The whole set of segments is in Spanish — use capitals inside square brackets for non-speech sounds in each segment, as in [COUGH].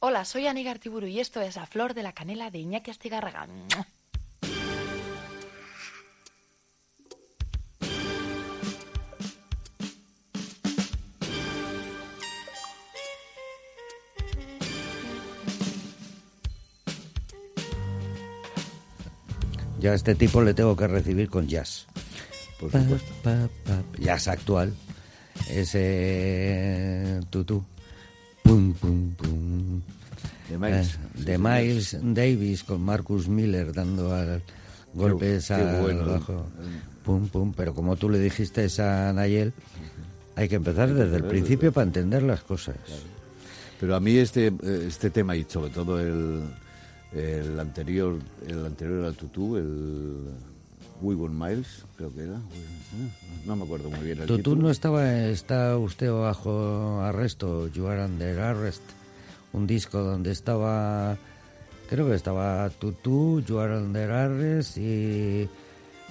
Hola, soy Anígar Artiburu y esto es La Flor de la Canela de Iñaki Astigarraga. Ya a este tipo le tengo que recibir con jazz. Por supuesto. Pa, pa, pa, jazz actual. Ese tutú. Pum, pum, pum. De Miles. Eh, Sí, de sí, Miles Davis con Marcus Miller dando al- golpes al bueno. bajo. Pum, pum. Pero como tú le dijiste a Nayel, hay que empezar desde el principio para entender las cosas. Pero a mí este, eh, este tema y sobre todo el, el anterior, el anterior al Tutú, el We Want Miles, creo que era. eh, No me acuerdo muy bien el título. no estaba, está usted bajo arresto, You Are Under Arrest, un disco donde estaba, creo que estaba Tutú, You Are Under Arrest y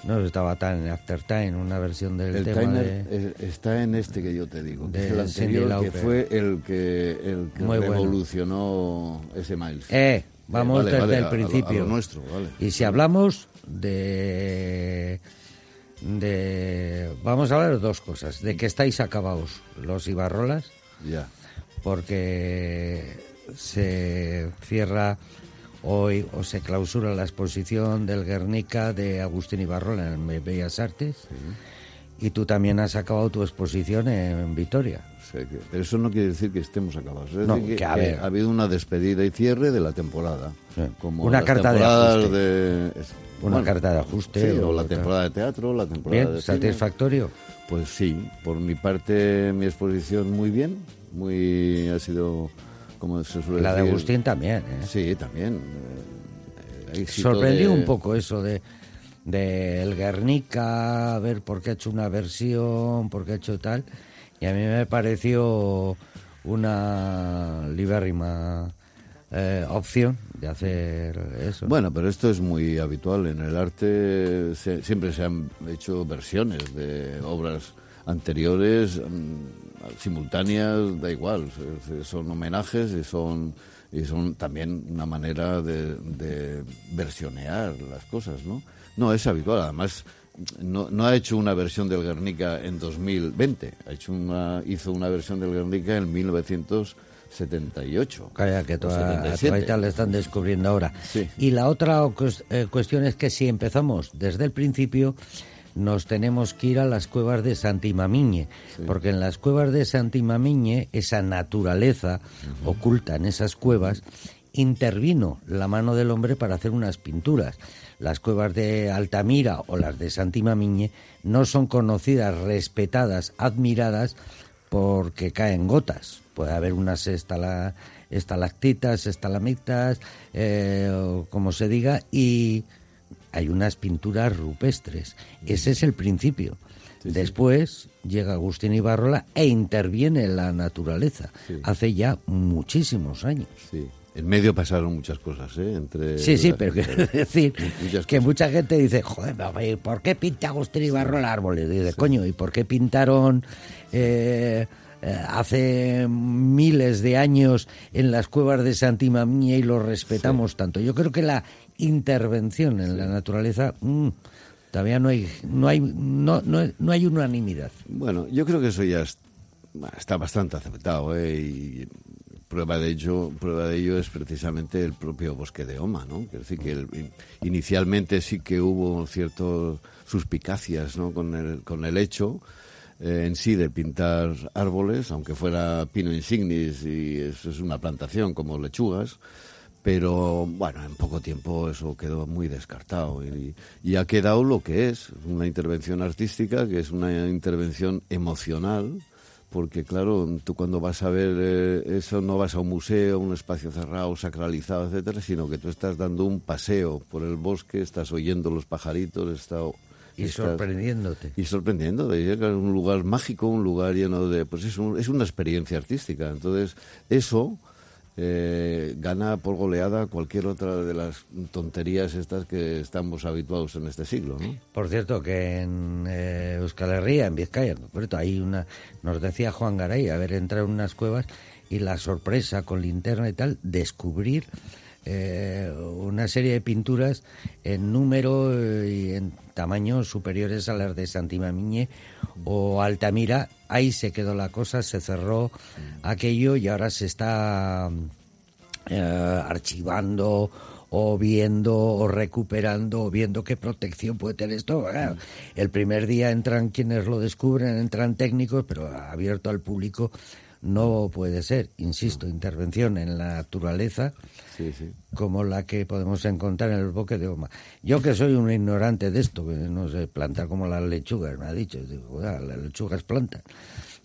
no estaba tan After Time, una versión del El tema timer de... eh, está en este que yo te digo, que es el anterior, que fue el que, el que Muy bueno. revolucionó ese Miles. Eh, vamos vale, desde vale, el a- a lo- a principio. lo nuestro, vale. Y si hablamos de de vamos a hablar de dos cosas, de que estáis acabados los Ibarrolas Ya. porque se cierra hoy o se clausura la exposición del Guernica de Agustín Ibarrola en Bellas Artes y tú también has acabado tu exposición en Vitoria. O sea que- pero eso no quiere decir que estemos acabados. Es No, decir, que, ha habido una despedida y cierre de la temporada. Sí. Como Una carta de- Una carta de ajuste Sí, o o la temporada de teatro, la temporada Bien, de cine. satisfactorio. Pues sí, por mi parte mi exposición muy bien, muy ha sido como se suele La de. Agustín también. ¿eh? Sí, también. eh, Sorprendió de- un poco eso de del Guernica, a ver por qué ha hecho una versión, por qué ha hecho tal. Y a mí me pareció una libérrima eh, opción de hacer eso. Bueno, pero esto es muy habitual en el arte. se- siempre se han hecho versiones de obras anteriores, mm, simultáneas, da igual. Son homenajes y son y son también una manera de, de versionear las cosas, ¿no? No es habitual. Además, no, no ha hecho una versión del Guernica en 2020. Ha hecho una hizo una versión del Guernica en 1978. Calla, que toda, a 77. todavía le están descubriendo ahora. Sí. Y la otra eh, cuestión es que si empezamos desde el principio, nos tenemos que ir a las cuevas de Santimamiñe, porque en las cuevas de Santimamiñe, esa naturaleza oculta en esas cuevas, intervino la mano del hombre para hacer unas pinturas. Las cuevas de Altamira o las de Santimamiñe no son conocidas, respetadas, admiradas porque caen gotas. Puede haber unas estala- estalactitas, estalamitas, eh, o como se diga, y hay unas pinturas rupestres. Ese es el principio. Después llega Agustín Ibarrola e interviene la naturaleza. Sí. Hace ya muchísimos años. Sí. En medio pasaron muchas cosas, ¿eh? Entre Sí, sí, pero quiero [LAUGHS] decir Muchas que mucha gente dice, joder, ¿y ¿por qué pinta Agustín Ibarrola árboles? Dice, coño, ¿y por qué pintaron eh, eh, hace miles de años en las cuevas de Santimamiña y lo respetamos tanto? Yo creo que la intervención en la naturaleza mm, todavía no hay, no hay, no, no, no hay unanimidad. Bueno, yo creo que eso ya es- está bastante aceptado, ¿eh? Y prueba de ello, prueba de ello es precisamente el propio bosque de Oma, ¿no? Es decir, que inicialmente sí que hubo ciertas suspicacias, ¿no? Con el, con el hecho eh, en sí de pintar árboles, aunque fuera pino insignis y eso es una plantación como lechugas, pero bueno, en poco tiempo eso quedó muy descartado y, y ha quedado lo que es, una intervención artística, que es una intervención emocional, porque claro, tú cuando vas a ver eh, eso no vas a un museo, un espacio cerrado, sacralizado, etcétera, sino que tú estás dando un paseo por el bosque, estás oyendo los pajaritos, está, Y estás- sorprendiéndote. y llegar a un lugar mágico, un lugar lleno de... Pues es, un- es una experiencia artística. Entonces, eso eh, gana por goleada cualquier otra de las tonterías estas que estamos habituados en este siglo, ¿no? Por cierto, que en eh, Euskal Herria, en Vizcaya en concreto, hay una, nos decía Juan Garay, haber entrado en unas cuevas y la sorpresa con linterna y tal, descubrir eh, una serie de pinturas en número eh, y en tamaño superiores a las de Santimamiñe o Altamira. Ahí se quedó la cosa, se cerró aquello y ahora se está eh, archivando o viendo o recuperando o viendo qué protección puede tener esto. El primer día entran quienes lo descubren, entran técnicos, pero abierto al público no puede ser, insisto, intervención en la naturaleza como la que podemos encontrar en el bosque de Oma. Yo que soy un ignorante de esto, que no sé, planta como las lechugas, me ha dicho, digo, las lechugas plantan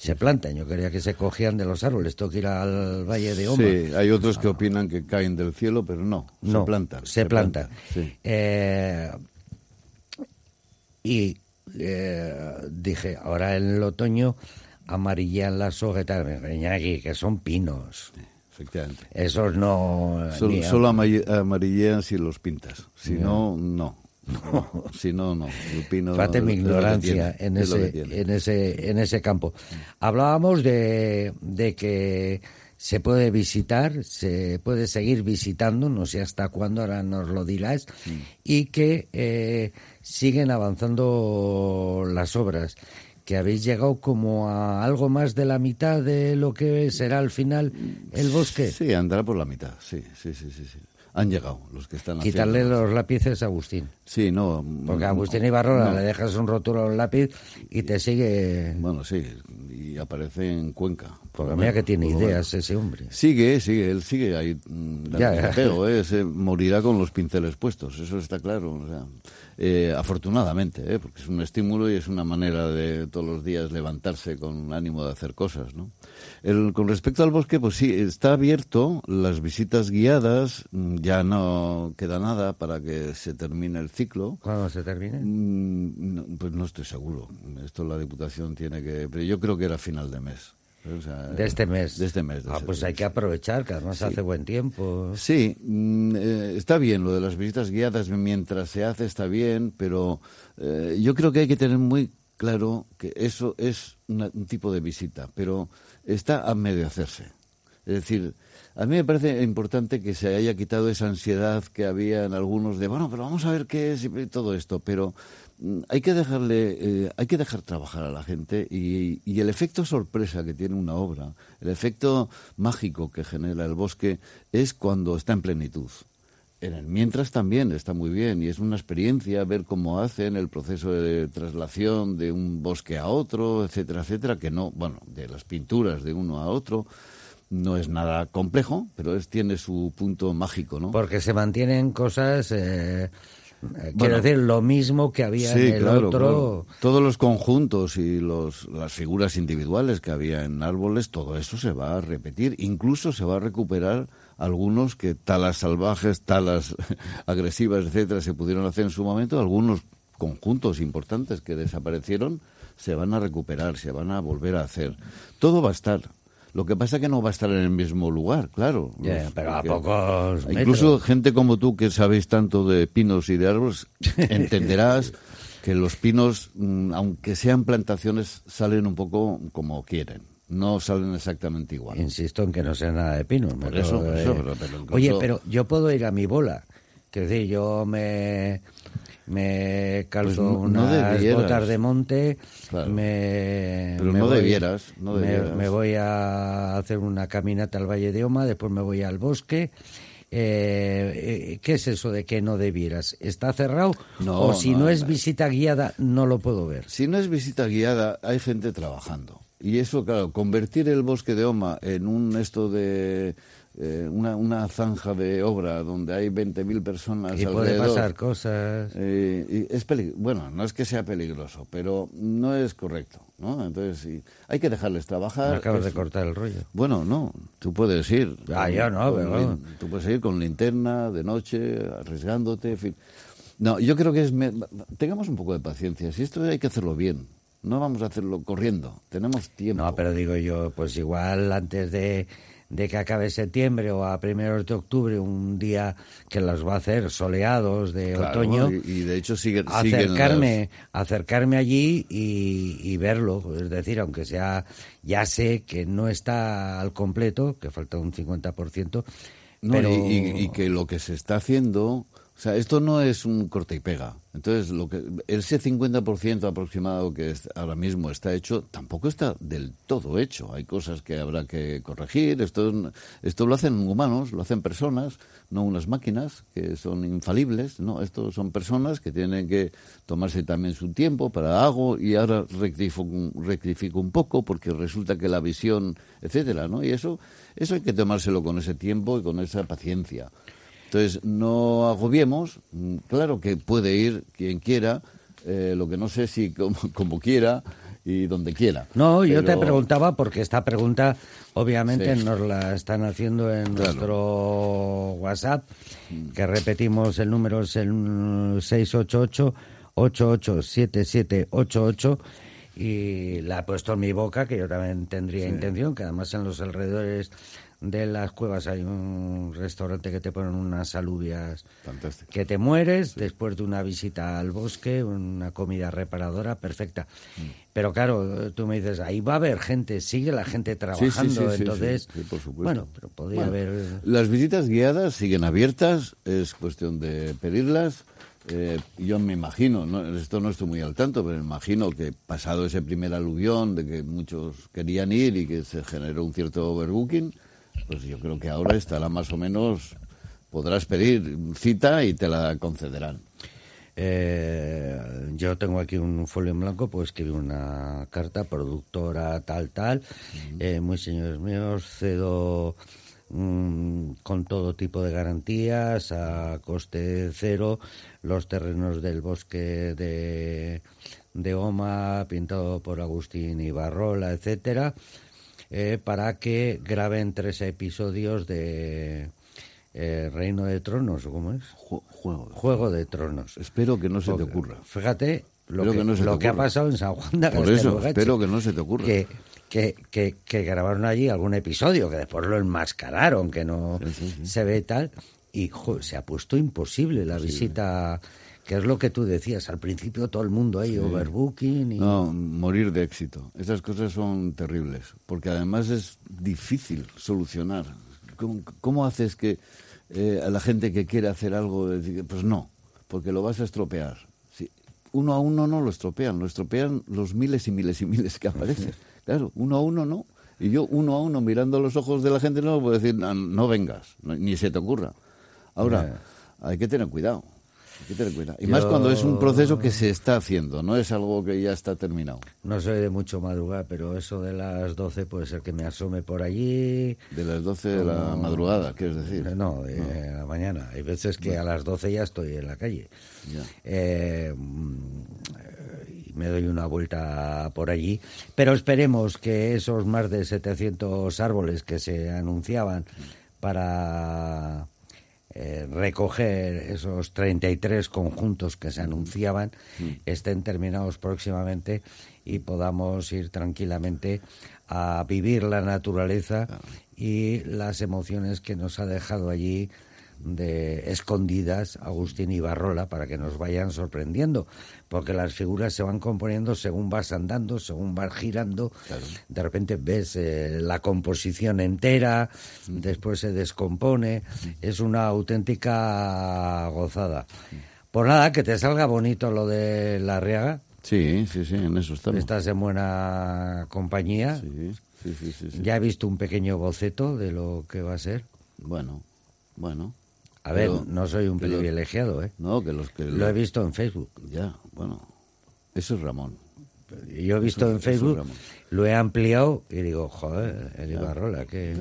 se plantan. Yo quería que se cogían de los árboles. Tengo que ir al Valle de Oma. Sí, hay otros que opinan que caen del cielo, pero no, se plantan. Se, plantan. Eh, y eh, dije, ahora en el otoño amarillean las hojas que son pinos. efectivamente. Esos no... Solo, amarillean si los pintas. Si no, no. No, si no, no. El [LAUGHS] mi ignorancia en ese, en, ese, en ese campo. Hablábamos de, de que se puede visitar, se puede seguir visitando, no sé hasta cuándo, ahora nos lo dirás, mm. y que eh, siguen avanzando las obras, que habéis llegado como a algo más de la mitad de lo que será al final el bosque. Sí, andará por la mitad, sí, sí, sí, sí. sí han llegado los que están Quitarle los lápices a Agustín. Sí, no. Porque a Agustín Ibarrola le dejas un rótulo un lápiz y te sigue. Bueno, sí, y aparece en Cuenca. Porque mira que tiene ideas ese hombre. Sigue, sigue, él sigue ahí. Mm, ya, [LAUGHS] ¿eh? Se morirá con los pinceles puestos, eso está claro. O sea, eh, afortunadamente, ¿eh? porque es un estímulo y es una manera de todos los días levantarse con ánimo de hacer cosas, ¿no? El, con respecto al bosque, pues sí, está abierto las visitas guiadas, mm, ya no queda nada para que se termine el ciclo. ¿Cuándo se termine? Mm, pues no estoy seguro. Esto la Diputación tiene que... Pero yo creo que era final de mes. De este mes. De este mes. ah, este pues hay que aprovechar, que además hace buen tiempo. Sí, mm, eh, está bien lo de las visitas guiadas mientras se hace, está bien, pero eh, yo creo que hay que tener muy claro que eso es un tipo de visita, pero está a medio hacerse. Es decir, a mí me parece importante que se haya quitado esa ansiedad que había en algunos de, bueno, pero vamos a ver qué es y todo esto, pero hay que dejarle, eh, hay que dejar trabajar a la gente y, y, el efecto sorpresa que tiene una obra, el efecto mágico que genera el bosque es cuando está en plenitud. En el mientras también está muy bien y es una experiencia ver cómo hacen el proceso de traslación de un bosque a otro, etcétera, etcétera, que no, bueno, de las pinturas de uno a otro, no es nada complejo, pero es, tiene su punto mágico, ¿no? Porque se mantienen cosas, eh, quiero decir, lo mismo que había en el otro. Todos los conjuntos y los, las figuras individuales que había en árboles, todo eso se va a repetir, incluso se va a recuperar algunos que talas salvajes, talas [LAUGHS] agresivas, etcétera, se pudieron hacer en su momento, algunos conjuntos importantes que desaparecieron se van a recuperar, se van a volver a hacer. Todo va a estar. Lo que pasa es que no va a estar en el mismo lugar, claro. pero a pocos Incluso gente como tú que sabéis tanto de pinos y de árboles, [LAUGHS] entenderás que los pinos, mm, aunque sean plantaciones, salen un poco como quieren no salen exactamente igual. Insisto en que no sea nada de pino. eso, Oye, pero yo puedo ir a mi bola. Que decir, yo me me calzo pues unas botas de monte, me, Pero no, debieras, no debieras. Me, voy a hacer una caminata al Valle de Oma, después me voy al bosque. Eh, eh ¿Qué es eso de que no debieras? ¿Está cerrado? o si no es visita guiada, no lo puedo ver. Si no es visita guiada, hay gente trabajando. Y eso, claro, convertir el bosque de Oma en un esto de eh, una, una, zanja de obra donde hay 20.000 personas y puede pasar cosas. Eh, y es bueno, no es que sea peligroso, pero no es correcto, ¿no? Entonces, hay que dejarles trabajar. acabas de cortar el rollo. Bueno, no, tú puedes ir. Ah, yo no, pero... Tú puedes ir con linterna, de noche, arriesgándote, en fin. No, yo creo que es... Tengamos un poco de paciencia. Si esto hay que hacerlo bien, no vamos a hacerlo corriendo, tenemos tiempo. No, pero digo yo, pues igual antes de, de que acabe septiembre o a primeros de octubre, un día que los va a hacer soleados de Claro, otoño, y, y de hecho sigue, acercarme, acercarme allí y, y verlo. Es decir, aunque sea, ya sé que no está al completo, que falta un 50%, No, pero... y- y que lo que se está haciendo, o sea, esto no es un corte y pega. Entonces, lo que ese 50% aproximado que ahora mismo está hecho, tampoco está del todo hecho. Hay cosas que habrá que corregir. Esto, esto lo hacen humanos, lo hacen personas, no unas máquinas que son infalibles. No, esto son personas que tienen que tomarse también su tiempo para hago y ahora rectifico, rectifico un poco porque resulta que la visión, etcétera, ¿no? Y eso, eso hay que tomárselo con ese tiempo y con esa paciencia. Entonces, no agobiemos. Mm, Claro que puede ir quien quiera, eh, lo que no sé si como, [LAUGHS] como quiera y donde quiera. No, yo te preguntaba porque esta pregunta obviamente Sí. nos la están haciendo en Claro. nuestro WhatsApp, que repetimos el número es el 688 887788 y la he puesto en mi boca, que yo también tendría intención, que además en los alrededores de las cuevas hay un restaurante que te ponen unas alubias Fantástico. que te mueres después de una visita al bosque, una comida reparadora perfecta. Mm. Pero claro, tú me dices, ahí va a haber gente, sigue la gente trabajando, sí, sí, entonces, sí, sí, por supuesto. bueno, pero podría Bueno, haber... Las visitas guiadas siguen abiertas, es cuestión de pedirlas. Eh, yo me imagino, no, esto no estoy muy al tanto, pero me imagino que pasado ese primer aluvión de que muchos querían ir y que se generó un cierto overbooking, pues yo creo que ahora estará más o menos, podrás pedir cita y te la concederán. Eh, yo tengo aquí un folio en blanco, pues escribí una carta, productora tal, tal, eh, muy señores míos, cedo mm, con todo tipo de garantías, a coste cero, los terrenos del bosque de, de Oma, pintado por Agustín Ibarrola, etcétera, eh, para que graben tres episodios de eh, Reino de Tronos, ¿o ¿cómo es? Ju- juego. Juego de Tronos. Espero que no se te ocurra. Fíjate lo, que, que no lo que ha pasado en San Juan de Por eso, espero que no se te ocurra. Que, que, que, que grabaron allí algún episodio, que después lo enmascararon, que no Sí, sí, sí. se ve tal. Y jo, se ha puesto imposible la visita, que es lo que tú decías. Al principio todo el mundo ahí, overbooking. Y... No, morir de éxito. Esas cosas son terribles, porque además es difícil solucionar. ¿Cómo, cómo haces que eh, a la gente que quiere hacer algo, decir, pues no, porque lo vas a estropear? Sí, uno a uno no lo estropean, lo estropean los miles y miles y miles que aparecen. [LAUGHS] Claro, uno a uno no. Y yo uno a uno mirando los ojos de la gente no puedo decir, no, no vengas, no- ni se te ocurra. Ahora, hay que tener cuidado. Hay que tener cuidado. Y más cuando es un proceso que se está haciendo, no es algo que ya está terminado. No soy de mucho madrugar, pero eso de las 12 puede ser que me asome por allí. De las 12 de la madrugada, quieres decir. No, de la mañana. Hay veces que a las 12 ya estoy en la calle. Ya. Eh, mm, y me doy una vuelta por allí. Pero esperemos que esos más de 700 árboles que se anunciaban para eh, recoger esos 33 conjuntos que se anunciaban estén terminados próximamente y podamos ir tranquilamente a vivir la naturaleza y las emociones que nos ha dejado allí de escondidas Agustín Ibarrola para que nos vayan sorprendiendo porque las figuras se van componiendo según vas andando según vas girando. De repente ves eh, la composición entera después se descompone. Es una auténtica gozada. Por nada que te salga bonito lo de la riaga. Sí, sí, sí, en eso estamos. estás en buena compañía. Sí, sí, sí, sí, sí. ya he visto un pequeño boceto de lo que va a ser. Bueno, bueno. A ver Pero no soy un privilegiado eh No, que los que... Lo he visto en Facebook. Ya, bueno. Eso es Ramón. Yo he visto Eso- en Facebook, lo he ampliado y digo, joder, el Ibarrola, que...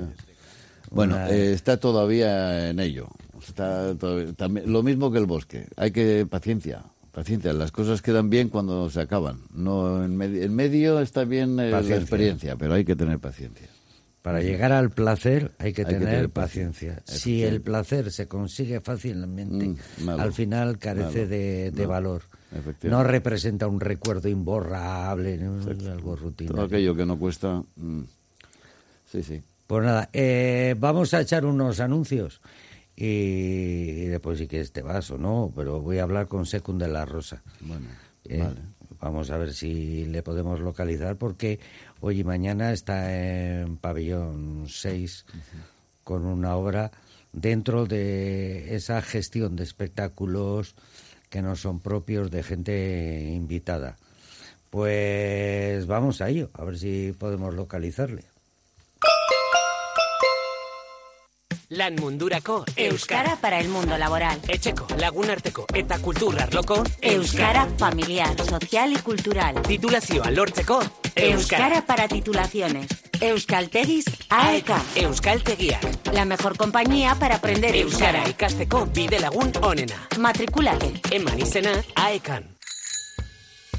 Bueno, una- eh, está todavía en ello. Está todavía- también, lo mismo que el bosque. Hay que paciencia. Paciencia, las cosas quedan bien cuando se acaban. No en, en medio está bien eh, la experiencia, pero hay que tener paciencia. Para llegar al placer hay que Hay que tener, paciencia. paciencia. Si el placer se consigue fácilmente, Mm, malo, al final carece malo, de, valor. No representa un recuerdo imborrable, algo Todo rutinario. aquello que no cuesta. mm, sí, sí. Pues nada, eh, vamos a echar unos anuncios y, después si quieres te vas o no, pero voy a hablar con Secund de la Rosa. Bueno, Eh, vale. Vamos a ver si le podemos localizar porque hoy y mañana está en pabellón 6 con una obra dentro de esa gestión de espectáculos que no son propios de gente invitada. Pues vamos a ello, a ver si podemos localizarle. Lan mundurako Euskara para el mundo laboral. Etxeko, lagunarteko eta kultur arloko Euskara familiar, social y cultural. Titulazioa lortzeko Euskara para titulaciones. Euskaltegis AEK. Euskaltegiak. La mejor compañía para aprender Euskara euskara. ikasteko bide lagun onena. Matricúlate. Eman izena aekan.